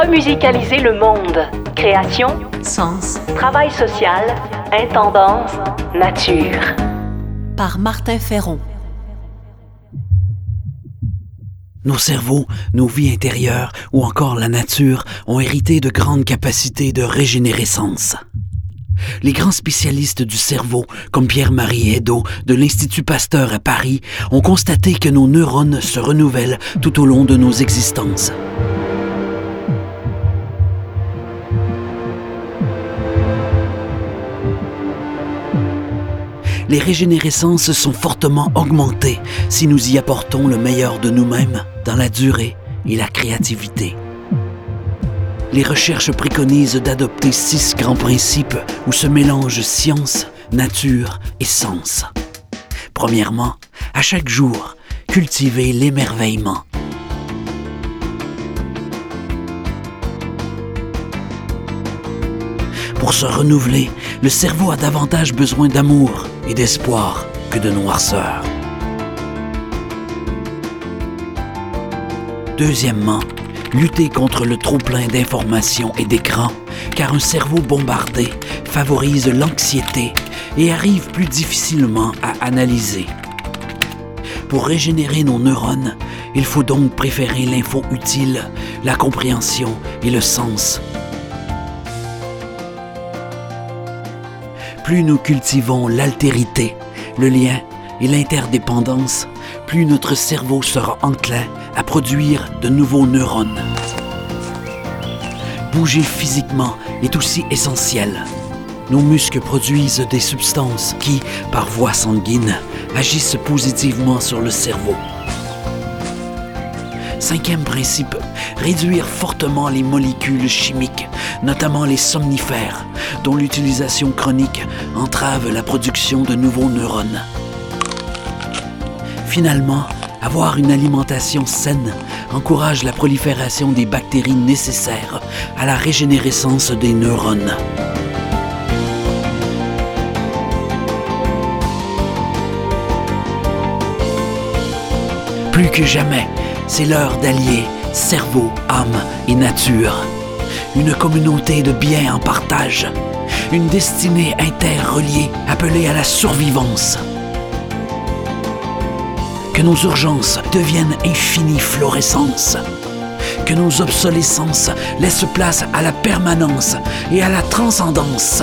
Remusicaliser le monde. Création, sens, travail social, intendance, nature. Par Martin Ferron. Nos cerveaux, nos vies intérieures ou encore la nature ont hérité de grandes capacités de régénérescence. Les grands spécialistes du cerveau, comme Pierre-Marie Edo de l'Institut Pasteur à Paris, ont constaté que nos neurones se renouvellent tout au long de nos existences. Les régénérescences sont fortement augmentées si nous y apportons le meilleur de nous-mêmes dans la durée et la créativité. Les recherches préconisent d'adopter six grands principes où se mélangent science, nature et sens. Premièrement, à chaque jour, cultiver l'émerveillement. Pour se renouveler, le cerveau a davantage besoin d'amour et d'espoir que de noirceur. Deuxièmement, lutter contre le trop-plein d'informations et d'écrans, car un cerveau bombardé favorise l'anxiété et arrive plus difficilement à analyser. Pour régénérer nos neurones, il faut donc préférer l'info utile, la compréhension et le sens plus nous cultivons l'altérité, le lien et l'interdépendance, plus notre cerveau sera enclin à produire de nouveaux neurones. Bouger physiquement est aussi essentiel. Nos muscles produisent des substances qui, par voie sanguine, agissent positivement sur le cerveau. Cinquième principe, réduire fortement les molécules chimiques, notamment les somnifères, dont l'utilisation chronique entrave la production de nouveaux neurones. Finalement, avoir une alimentation saine encourage la prolifération des bactéries nécessaires à la régénérescence des neurones. Plus que jamais, c'est l'heure d'allier cerveau, âme et nature. Une communauté de biens en partage. Une destinée interreliée appelée à la survivance. Que nos urgences deviennent infinie florescence. Que nos obsolescences laissent place à la permanence et à la transcendance.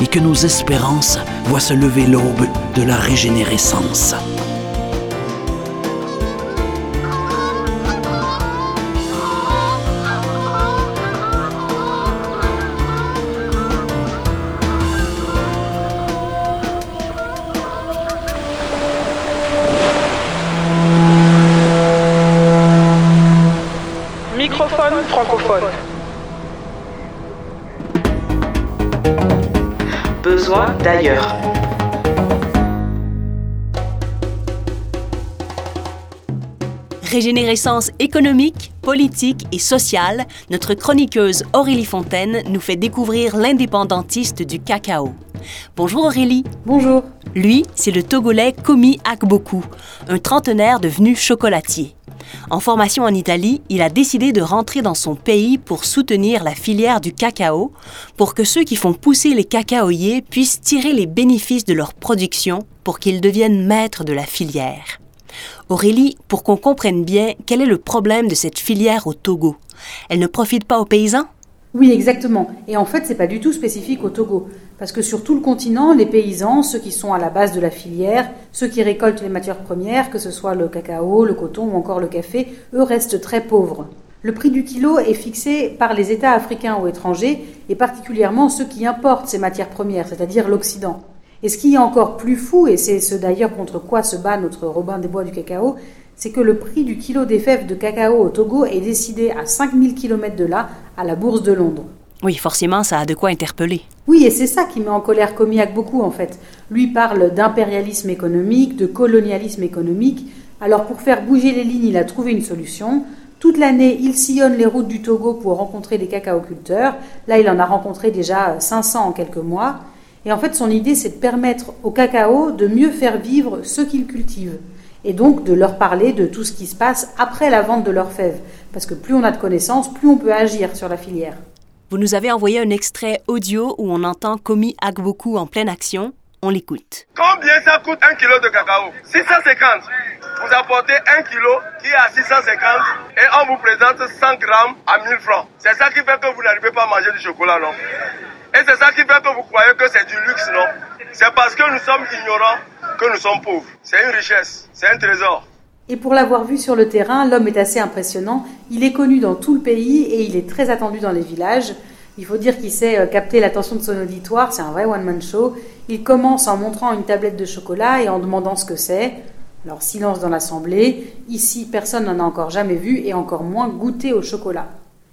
Et que nos espérances voient se lever l'aube de la régénérescence. Francophone. Besoin d'ailleurs. Régénérescence économique, politique et sociale, notre chroniqueuse Aurélie Fontaine nous fait découvrir l'indépendantiste du cacao. Bonjour Aurélie. Bonjour. Lui, c'est le Togolais Komi Akboku, un trentenaire devenu chocolatier. En formation en Italie, il a décidé de rentrer dans son pays pour soutenir la filière du cacao, pour que ceux qui font pousser les cacaoyers puissent tirer les bénéfices de leur production pour qu'ils deviennent maîtres de la filière. Aurélie, pour qu'on comprenne bien, quel est le problème de cette filière au Togo? Elle ne profite pas aux paysans? Oui, exactement. Et en fait, c'est pas du tout spécifique au Togo. Parce que sur tout le continent, les paysans, ceux qui sont à la base de la filière, ceux qui récoltent les matières premières, que ce soit le cacao, le coton ou encore le café, eux restent très pauvres. Le prix du kilo est fixé par les États africains ou étrangers, et particulièrement ceux qui importent ces matières premières, c'est-à-dire l'Occident. Et ce qui est encore plus fou, et c'est ce d'ailleurs contre quoi se bat notre Robin des Bois du cacao, c'est que le prix du kilo des fèves de cacao au Togo est décidé à 5000 km de là, à la bourse de Londres. Oui, forcément, ça a de quoi interpeller. Oui, et c'est ça qui met en colère Comiac beaucoup en fait. Lui parle d'impérialisme économique, de colonialisme économique. Alors pour faire bouger les lignes, il a trouvé une solution. Toute l'année, il sillonne les routes du Togo pour rencontrer des cacaoculteurs. Là, il en a rencontré déjà 500 en quelques mois. Et en fait, son idée, c'est de permettre au cacao de mieux faire vivre ceux qu'il cultive. Et donc de leur parler de tout ce qui se passe après la vente de leurs fèves. Parce que plus on a de connaissances, plus on peut agir sur la filière. Vous nous avez envoyé un extrait audio où on entend Komi Agboku en pleine action. On l'écoute. Combien ça coûte un kilo de cacao? 650. Vous apportez un kilo qui est à 650 et on vous présente 100 grammes à 1000 francs. C'est ça qui fait que vous n'arrivez pas à manger du chocolat, non? Et c'est ça qui fait que vous croyez que c'est du luxe, non? C'est parce que nous sommes ignorants que nous sommes pauvres. C'est une richesse, c'est un trésor. Et pour l'avoir vu sur le terrain, l'homme est assez impressionnant. Il est connu dans tout le pays et il est très attendu dans les villages. Il faut dire qu'il sait euh, capter l'attention de son auditoire, c'est un vrai one-man show. Il commence en montrant une tablette de chocolat et en demandant ce que c'est. Alors silence dans l'assemblée. Ici, personne n'en a encore jamais vu et encore moins goûté au chocolat.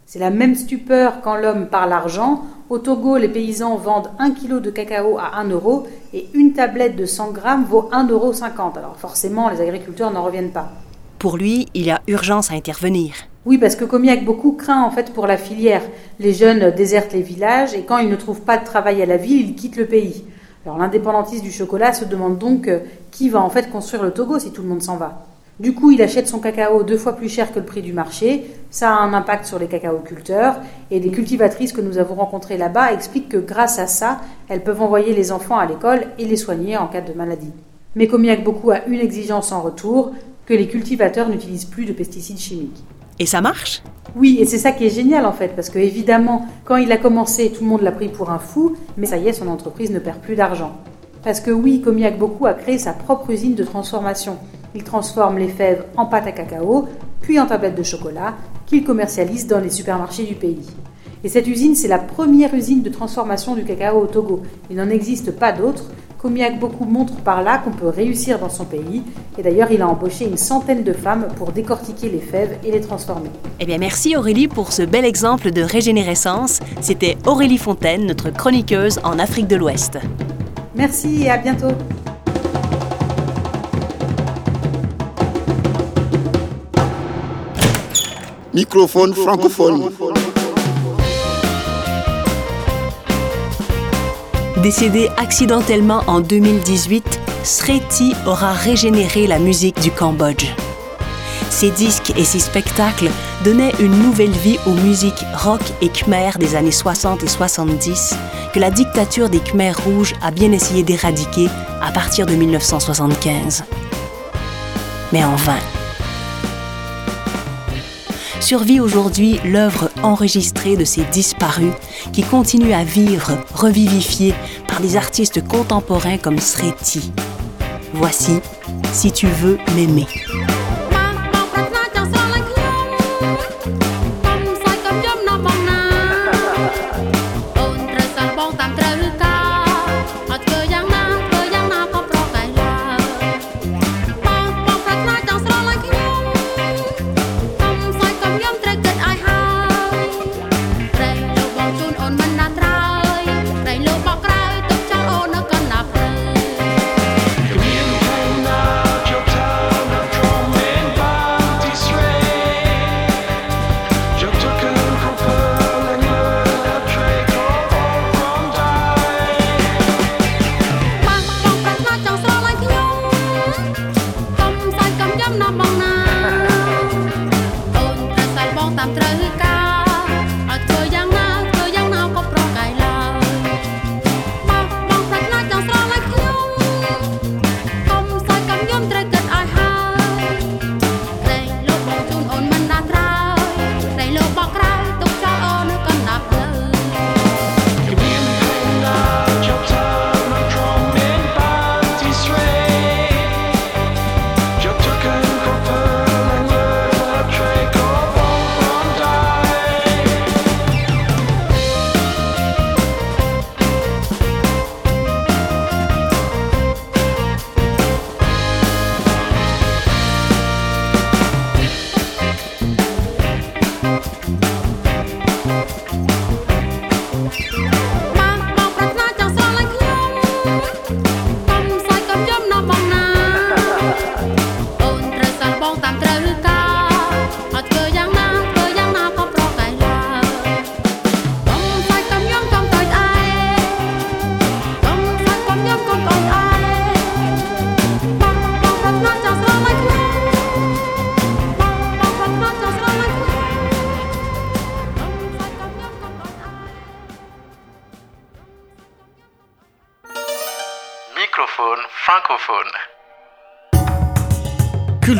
C'est la même stupeur quand l'homme parle argent. Au Togo, les paysans vendent un kilo de cacao à 1 euro et une tablette de 100 grammes vaut 1,50 euro. Alors forcément, les agriculteurs n'en reviennent pas. Pour lui, il y a urgence à intervenir. Oui, parce que Comiac beaucoup craint en fait pour la filière. Les jeunes désertent les villages et quand ils ne trouvent pas de travail à la ville, ils quittent le pays. Alors l'indépendantiste du chocolat se demande donc euh, qui va en fait construire le Togo si tout le monde s'en va? Du coup, il achète son cacao deux fois plus cher que le prix du marché. Ça a un impact sur les cacaoculteurs. Et des cultivatrices que nous avons rencontrées là-bas expliquent que grâce à ça, elles peuvent envoyer les enfants à l'école et les soigner en cas de maladie. Mais Comiac beaucoup a une exigence en retour, que les cultivateurs n'utilisent plus de pesticides chimiques. Et ça marche? Oui, et c'est ça qui est génial en fait, parce que évidemment, quand il a commencé, tout le monde l'a pris pour un fou, mais ça y est, son entreprise ne perd plus d'argent. Parce que oui, Comiac beaucoup a créé sa propre usine de transformation. Il transforme les fèves en pâte à cacao, puis en tablettes de chocolat, qu'il commercialise dans les supermarchés du pays. Et cette usine, c'est la première usine de transformation du cacao au Togo. Il n'en existe pas d'autres. Comiac beaucoup montre par là qu'on peut réussir dans son pays. Et d'ailleurs, il a embauché une centaine de femmes pour décortiquer les fèves et les transformer. Eh bien, merci Aurélie pour ce bel exemple de régénérescence. C'était Aurélie Fontaine, notre chroniqueuse en Afrique de l'Ouest. Merci et à bientôt. Microphone francophone. Décédé accidentellement en 2018, Sreti aura régénéré la musique du Cambodge. Ses disques et ses spectacles donnaient une nouvelle vie aux musiques rock et khmer des années 60 et 70 que la dictature des Khmers rouges a bien essayé d'éradiquer à partir de 1975. Mais en vain survit aujourd'hui l'œuvre enregistrée de ces disparus qui continuent à vivre, revivifiés par des artistes contemporains comme Sreti. Voici Si tu veux m'aimer.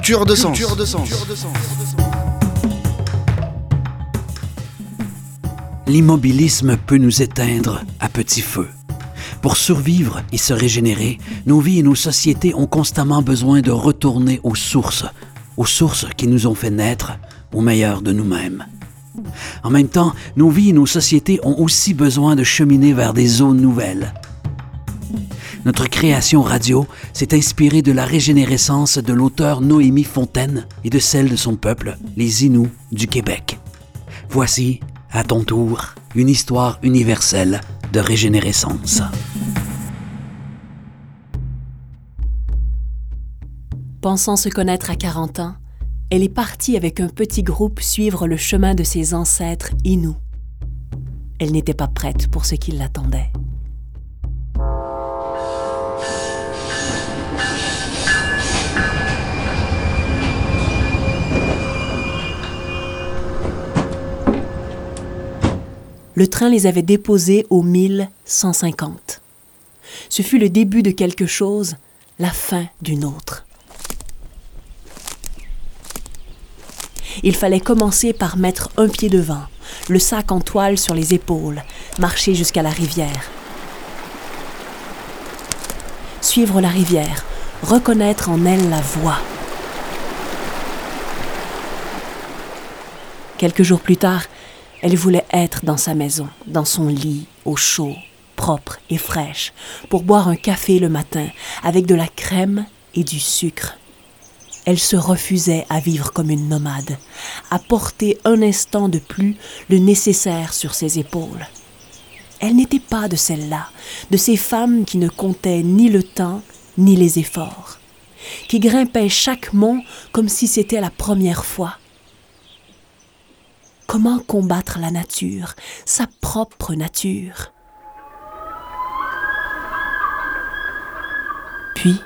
Culture de sens. L'immobilisme peut nous éteindre à petit feu. Pour survivre et se régénérer, nos vies et nos sociétés ont constamment besoin de retourner aux sources, aux sources qui nous ont fait naître au meilleur de nous-mêmes. En même temps, nos vies et nos sociétés ont aussi besoin de cheminer vers des zones nouvelles. Notre création radio s'est inspirée de la régénérescence de l'auteur Noémie Fontaine et de celle de son peuple, les Inuits du Québec. Voici, à ton tour, une histoire universelle de régénérescence. Pensant se connaître à 40 ans, elle est partie avec un petit groupe suivre le chemin de ses ancêtres Inuits. Elle n'était pas prête pour ce qui l'attendait. Le train les avait déposés au 1150. Ce fut le début de quelque chose, la fin d'une autre. Il fallait commencer par mettre un pied devant, le sac en toile sur les épaules, marcher jusqu'à la rivière. Suivre la rivière, reconnaître en elle la voie. Quelques jours plus tard, elle voulait être dans sa maison, dans son lit, au chaud, propre et fraîche, pour boire un café le matin avec de la crème et du sucre. Elle se refusait à vivre comme une nomade, à porter un instant de plus le nécessaire sur ses épaules. Elle n'était pas de celles-là, de ces femmes qui ne comptaient ni le temps ni les efforts, qui grimpaient chaque mont comme si c'était la première fois, Comment combattre la nature, sa propre nature? Puis,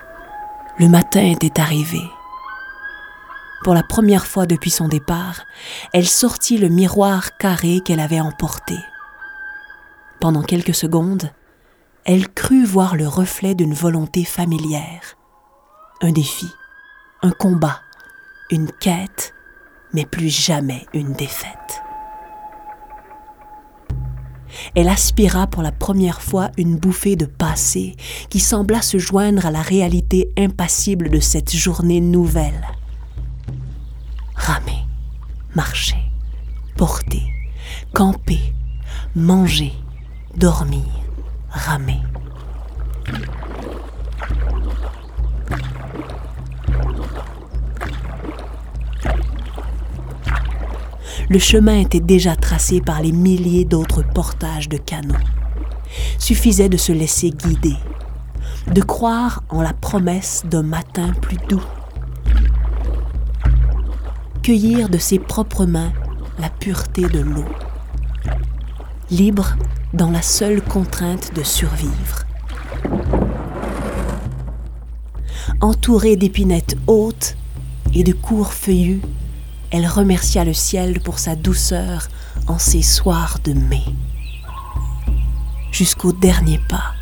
le matin était arrivé. Pour la première fois depuis son départ, elle sortit le miroir carré qu'elle avait emporté. Pendant quelques secondes, elle crut voir le reflet d'une volonté familière. Un défi, un combat, une quête, mais plus jamais une défaite. Elle aspira pour la première fois une bouffée de passé qui sembla se joindre à la réalité impassible de cette journée nouvelle. Ramer, marcher, porter, camper, manger, dormir, ramer. Le chemin était déjà tracé par les milliers d'autres portages de canaux. Suffisait de se laisser guider, de croire en la promesse d'un matin plus doux. Cueillir de ses propres mains la pureté de l'eau. Libre dans la seule contrainte de survivre. Entourée d'épinettes hautes et de cours feuillus, elle remercia le ciel pour sa douceur en ces soirs de mai. Jusqu'au dernier pas,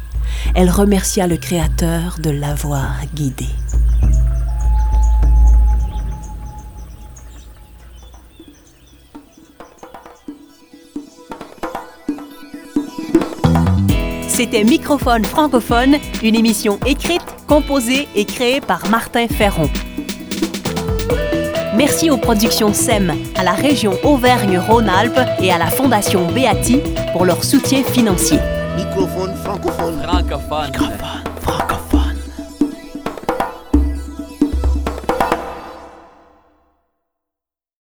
elle remercia le Créateur de l'avoir guidée. C'était Microphone francophone, une émission écrite, composée et créée par Martin Ferron. Merci aux productions SEM, à la région Auvergne-Rhône-Alpes et à la Fondation Beati pour leur soutien financier. Microphone francophone. Francophone.